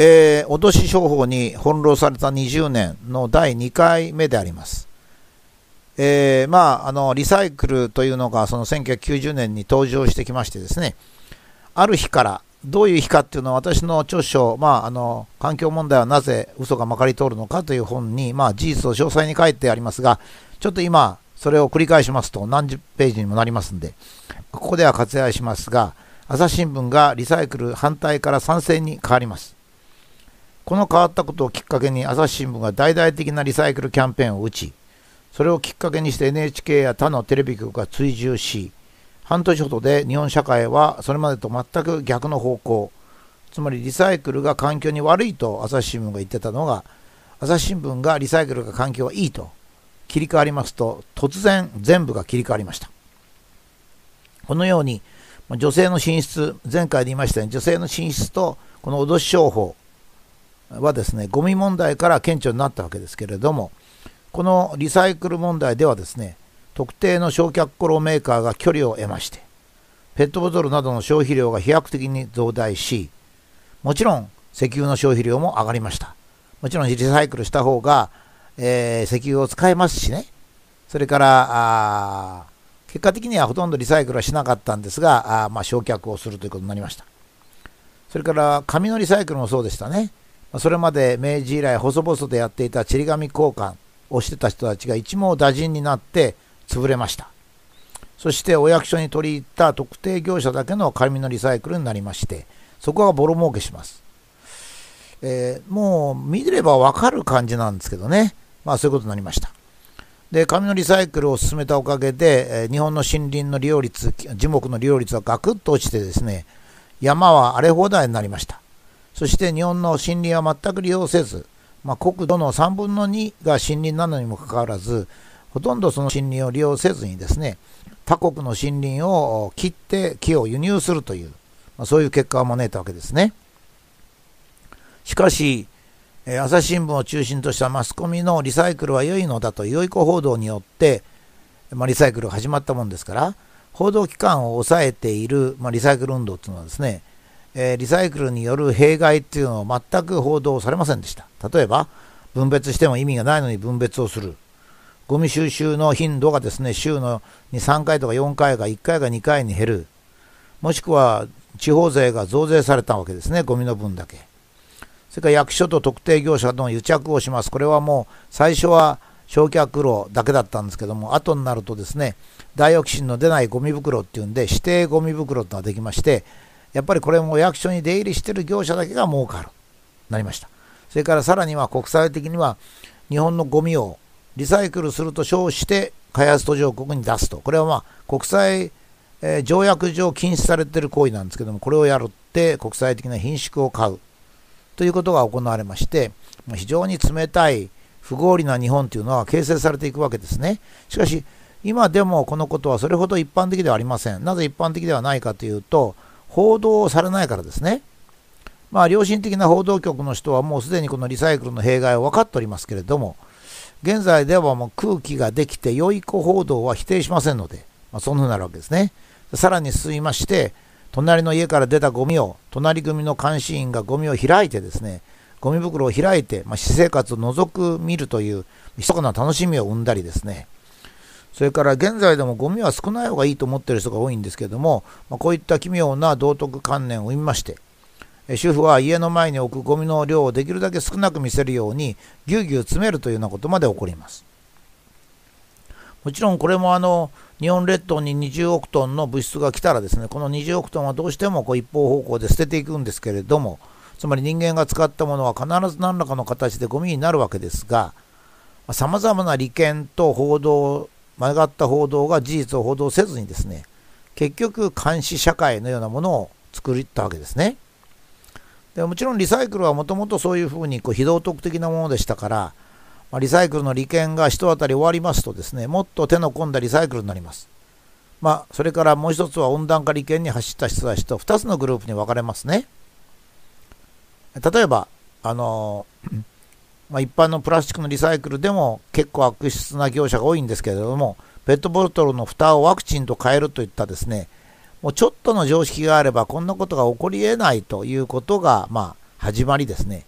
えー、脅し商法に翻弄された20年の第2回目であります。えー、まあ、あの、リサイクルというのがその1990年に登場してきましてですね、ある日から、どういう日かっていうのは私の著書、まあ、あの、環境問題はなぜ嘘がまかり通るのかという本に、まあ、事実を詳細に書いてありますが、ちょっと今、それを繰り返しますと何十ページにもなりますんで、ここでは割愛しますが、朝日新聞がリサイクル反対から賛成に変わります。この変わったことをきっかけに朝日新聞が大々的なリサイクルキャンペーンを打ち、それをきっかけにして NHK や他のテレビ局が追従し、半年ほどで日本社会はそれまでと全く逆の方向、つまりリサイクルが環境に悪いと朝日新聞が言ってたのが、朝日新聞がリサイクルが環境はいいと切り替わりますと、突然全部が切り替わりました。このように、女性の進出、前回で言いましたように、女性の進出とこの脅し商法、はですね、ゴミ問題から顕著になったわけですけれども、このリサイクル問題ではですね、特定の焼却炉メーカーが距離を得まして、ペットボトルなどの消費量が飛躍的に増大し、もちろん石油の消費量も上がりました。もちろんリサイクルした方が、えー、石油を使えますしね、それから結果的にはほとんどリサイクルはしなかったんですが、あまあ、焼却をするということになりました。それから紙のリサイクルもそうでしたね。それまで明治以来細々とやっていたちり紙交換をしてた人たちが一網打尽になって潰れました。そしてお役所に取り入った特定業者だけの紙のリサイクルになりまして、そこがボロ儲けします。えー、もう見ればわかる感じなんですけどね。まあそういうことになりました。で、紙のリサイクルを進めたおかげで、えー、日本の森林の利用率、樹木の利用率はガクッと落ちてですね、山は荒れ放題になりました。そして日本の森林は全く利用せず、まあ、国土の3分の2が森林なのにもかかわらず、ほとんどその森林を利用せずにですね、他国の森林を切って木を輸入するという、まあ、そういう結果を招いたわけですね。しかし、え朝日新聞を中心としたマスコミのリサイクルは良いのだと良い子報道によって、まあ、リサイクルが始まったもんですから、報道機関を抑えている、まあ、リサイクル運動というのはですね、えー、リサイクルによる弊害っていうのを全く報道されませんでした。例えば、分別しても意味がないのに分別をする。ゴミ収集の頻度がですね、週のに3回とか4回が1回が2回に減る。もしくは、地方税が増税されたわけですね、ゴミの分だけ。それから役所と特定業者との癒着をします。これはもう最初は焼却炉だけだったんですけども、後になるとですね、ダイオキシンの出ないゴミ袋っていうんで、指定ゴミ袋ってのができまして、やっぱりこれも役所に出入りしてる業者だけが儲かる。なりました。それからさらには国際的には日本のゴミをリサイクルすると称して開発途上国に出すと。これはまあ国際、え、条約上禁止されている行為なんですけども、これをやるって国際的な品種を買うということが行われまして、非常に冷たい不合理な日本というのは形成されていくわけですね。しかし、今でもこのことはそれほど一般的ではありません。なぜ一般的ではないかというと、報道されないからですね。まあ、良心的な報道局の人はもうすでにこのリサイクルの弊害を分かっておりますけれども、現在ではもう空気ができて良い子報道は否定しませんので、まあ、そんなふうになるわけですね。さらに進みまして、隣の家から出たゴミを、隣組の監視員がゴミを開いてですね、ゴミ袋を開いて、まあ、私生活を覗く見るという、密かな楽しみを生んだりですね、それから現在でもゴミは少ない方がいいと思っている人が多いんですけども、まあ、こういった奇妙な道徳観念を生みまして、主婦は家の前に置くゴミの量をできるだけ少なく見せるようにぎゅうぎゅう詰めるというようなことまで起こります。もちろんこれもあの日本列島に20億トンの物質が来たらですねこの20億トンはどうしてもこう一方方向で捨てていくんですけれどもつまり人間が使ったものは必ず何らかの形でゴミになるわけですがさまざまな利権と報道曲がった報道が事実を報道せずにですね、結局監視社会のようなものを作ったわけですね。でもちろんリサイクルはもともとそういうふうにこう非道徳的なものでしたから、まあ、リサイクルの利権が一当たり終わりますとですね、もっと手の込んだリサイクルになります。まあ、それからもう一つは温暖化利権に走った人たちと2つのグループに分かれますね。例えば、あのまあ、一般のプラスチックのリサイクルでも結構悪質な業者が多いんですけれども、ペットボトルの蓋をワクチンと変えるといったですね、もうちょっとの常識があればこんなことが起こり得ないということが、まあ、始まりですね、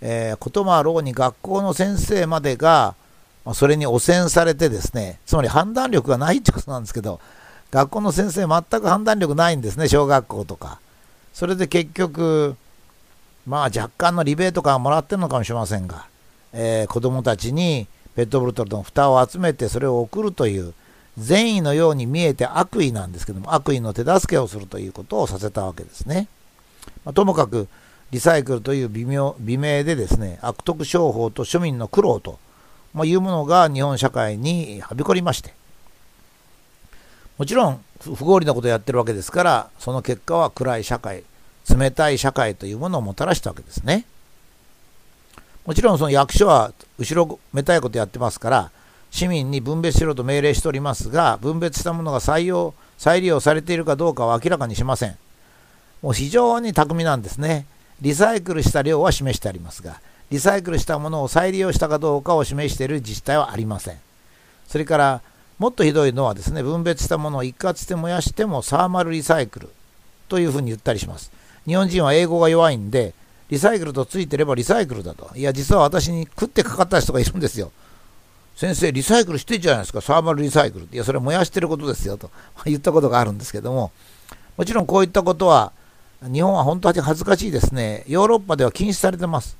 えー、こともあろうに学校の先生までが、まあ、それに汚染されてですね、つまり判断力がないってことなんですけど、学校の先生全く判断力ないんですね、小学校とか。それで結局、まあ若干のリベート感もらってるのかもしれませんが、えー、子供たちにペットボトルの蓋を集めてそれを送るという善意のように見えて悪意なんですけども悪意の手助けをするということをさせたわけですね。まあ、ともかくリサイクルという微妙美名でですね悪徳商法と庶民の苦労と、まあ、いうものが日本社会にはびこりましてもちろん不合理なことをやってるわけですからその結果は暗い社会冷たい社会というものをもたらしたわけですね。もちろんその役所は後ろめたいことやってますから市民に分別しろと命令しておりますが分別したものが採用再利用されているかどうかは明らかにしません。もう非常に巧みなんですね。リサイクルした量は示してありますが、リサイクルしたものを再利用したかどうかを示している自治体はありません。それから、もっとひどいのはですね、分別したものを一括して燃やしてもサーマルリサイクルというふうに言ったりします。日本人は英語が弱いんで、リサイクルとついてればリサイクルだと。いや、実は私に食ってかかった人がいるんですよ。先生、リサイクルしてんじゃないですか、サーマルリサイクルって。いや、それ燃やしてることですよと 言ったことがあるんですけども、もちろんこういったことは、日本は本当に恥ずかしいですね。ヨーロッパでは禁止されてます。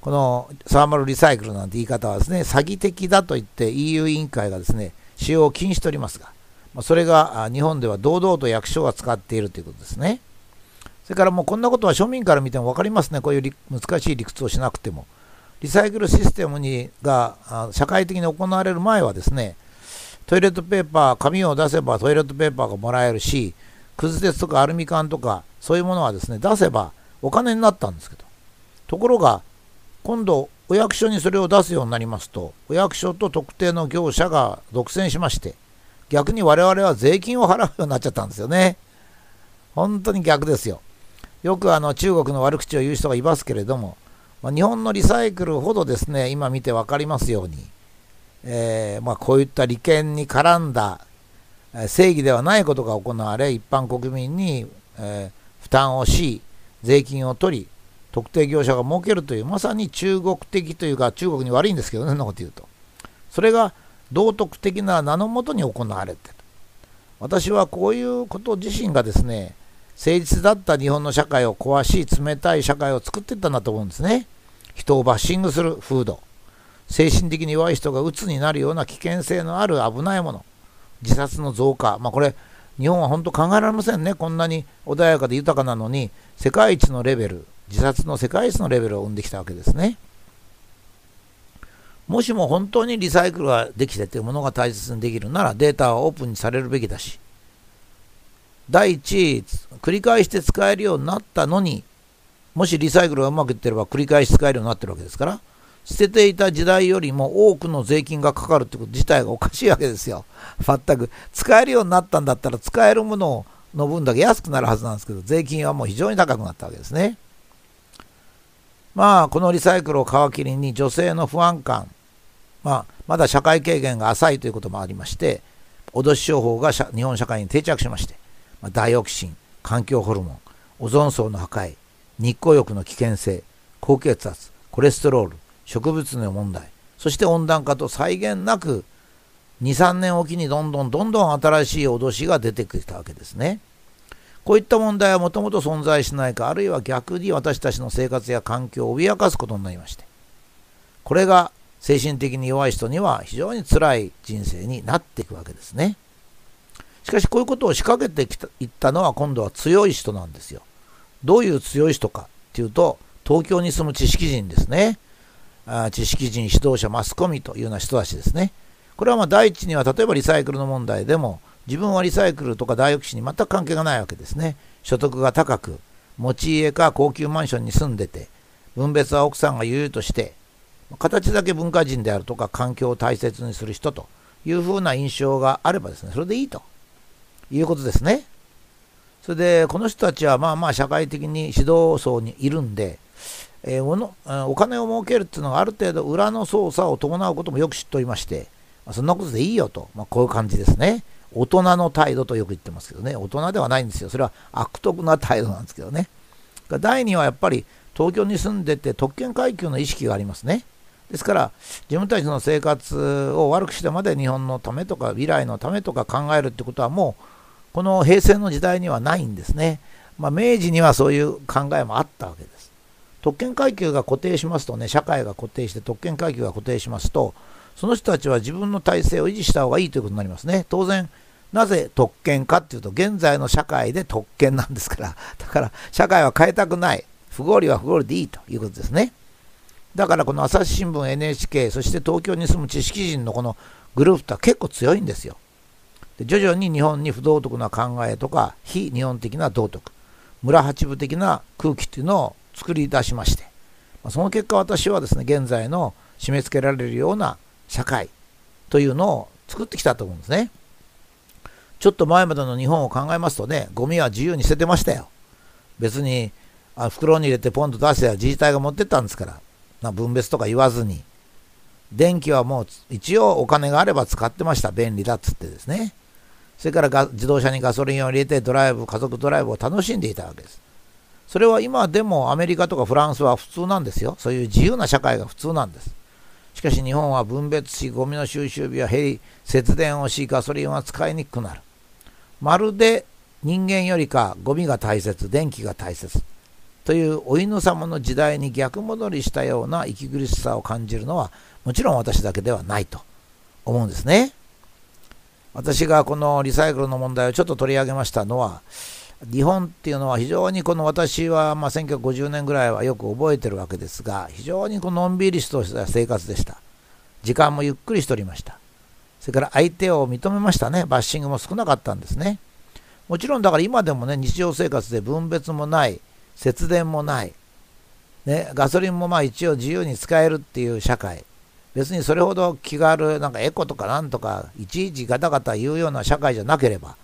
このサーマルリサイクルなんて言い方はですね、詐欺的だと言って EU 委員会がですね、使用を禁止しておりますが、それが日本では堂々と役所が使っているということですね。それからもうこんなことは庶民から見ても分かりますね、こういう難しい理屈をしなくても。リサイクルシステムにが社会的に行われる前はですね、トイレットペーパー、紙を出せばトイレットペーパーがもらえるし、くず鉄とかアルミ缶とか、そういうものはですね、出せばお金になったんですけど、ところが、今度、お役所にそれを出すようになりますと、お役所と特定の業者が独占しまして、逆に我々は税金を払うようになっちゃったんですよね。本当に逆ですよ。よくあの中国の悪口を言う人がいますけれども、まあ、日本のリサイクルほどですね、今見て分かりますように、えー、まあ、こういった利権に絡んだ正義ではないことが行われ、一般国民に、えー、負担をし、税金を取り、特定業者が儲けるという、まさに中国的というか、中国に悪いんですけどね、そんなこと言うと。それが道徳的な名のもとに行われてる。私はこういうこと自身がですね、誠実だった日本の社会を壊し、冷たい社会を作っていったんだと思うんですね。人をバッシングする風土。精神的に弱い人が鬱になるような危険性のある危ないもの。自殺の増加。まあこれ、日本は本当考えられませんね。こんなに穏やかで豊かなのに、世界一のレベル、自殺の世界一のレベルを生んできたわけですね。もしも本当にリサイクルができてというものが大切にできるならデータはオープンにされるべきだし、第一、繰り返して使えるようになったのに、もしリサイクルがうまくいってれば繰り返し使えるようになってるわけですから、捨てていた時代よりも多くの税金がかかるってこと自体がおかしいわけですよ。全く。使えるようになったんだったら使えるものの分だけ安くなるはずなんですけど、税金はもう非常に高くなったわけですね。まあ、このリサイクルを皮切りに女性の不安感、まあ、まだ社会経験が浅いということもありまして、脅し商法が日本社会に定着しまして、ダイオキシン、環境ホルモン、オゾン層の破壊、日光浴の危険性、高血圧、コレステロール、植物の問題、そして温暖化と際限なく2、3年おきにどんどんどんどん新しい脅しが出てきたわけですね。こういった問題はもともと存在しないか、あるいは逆に私たちの生活や環境を脅かすことになりまして、これが精神的に弱い人には非常に辛い人生になっていくわけですね。しかしこういうことを仕掛けてきたいったのは今度は強い人なんですよ。どういう強い人かっていうと、東京に住む知識人ですね。あ知識人、指導者、マスコミというような人たちですね。これはまあ第一には例えばリサイクルの問題でも自分はリサイクルとか大抑止に全く関係がないわけですね。所得が高く、持ち家か高級マンションに住んでて、分別は奥さんが言うとして、形だけ文化人であるとか環境を大切にする人というふうな印象があればですね、それでいいということですね。それで、この人たちはまあまあ社会的に指導層にいるんで、えー、おのお金を儲けるっていうのがある程度裏の操作を伴うこともよく知っておりまして、まあ、そんなことでいいよと、まあ、こういう感じですね。大人の態度とよく言ってますけどね、大人ではないんですよ。それは悪徳な態度なんですけどね。第2はやっぱり東京に住んでて特権階級の意識がありますね。ですから自分たちの生活を悪くしてまで日本のためとか未来のためとか考えるってことはもうこの平成の時代にはないんですね。まあ、明治にはそういう考えもあったわけです。特権階級が固定しますとね、社会が固定して特権階級が固定しますと、その人たちは自分の体制を維持した方がいいということになりますね。当然、なぜ特権かっていうと、現在の社会で特権なんですから、だから社会は変えたくない。不合理は不合理でいいということですね。だからこの朝日新聞、NHK、そして東京に住む知識人のこのグループとは結構強いんですよ。で徐々に日本に不道徳な考えとか非日本的な道徳村八部的な空気っていうのを作り出しましてその結果私はですね現在の締め付けられるような社会というのを作ってきたと思うんですね。ちょっと前までの日本を考えますとねゴミは自由に捨ててましたよ。別にあ袋に入れてポンと出して自治体が持ってったんですからな分別とか言わずに。電気はもう一応お金があれば使ってました便利だっつってですね。それから自動車にガソリンを入れてドライブ、家族ドライブを楽しんでいたわけです。それは今でもアメリカとかフランスは普通なんですよ。そういう自由な社会が普通なんです。しかし日本は分別し、ゴミの収集日は減り、節電をし、ガソリンは使いにくくなる。まるで人間よりかゴミが大切、電気が大切。というお犬様の時代に逆戻りしたような息苦しさを感じるのはもちろん私だけではないと思うんですね。私がこのリサイクルの問題をちょっと取り上げましたのは、日本っていうのは非常にこの私はま1950年ぐらいはよく覚えてるわけですが、非常にこののんびりとした生活でした。時間もゆっくりしておりました。それから相手を認めましたね。バッシングも少なかったんですね。もちろんだから今でもね、日常生活で分別もない、節電もない、ね、ガソリンもまあ一応自由に使えるっていう社会。別にそれほど気軽、なんかエコとかなんとか、いちいちガタガタ言うような社会じゃなければ、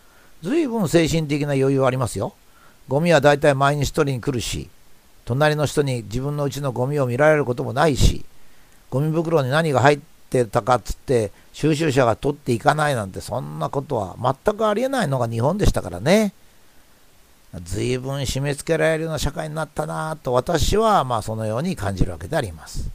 随分精神的な余裕はありますよ。ゴミは大体毎日一人に来るし、隣の人に自分のうちのゴミを見られることもないし、ゴミ袋に何が入ってたかっつって、収集車が取っていかないなんて、そんなことは全くありえないのが日本でしたからね。随分締め付けられるような社会になったなと私はまあそのように感じるわけであります。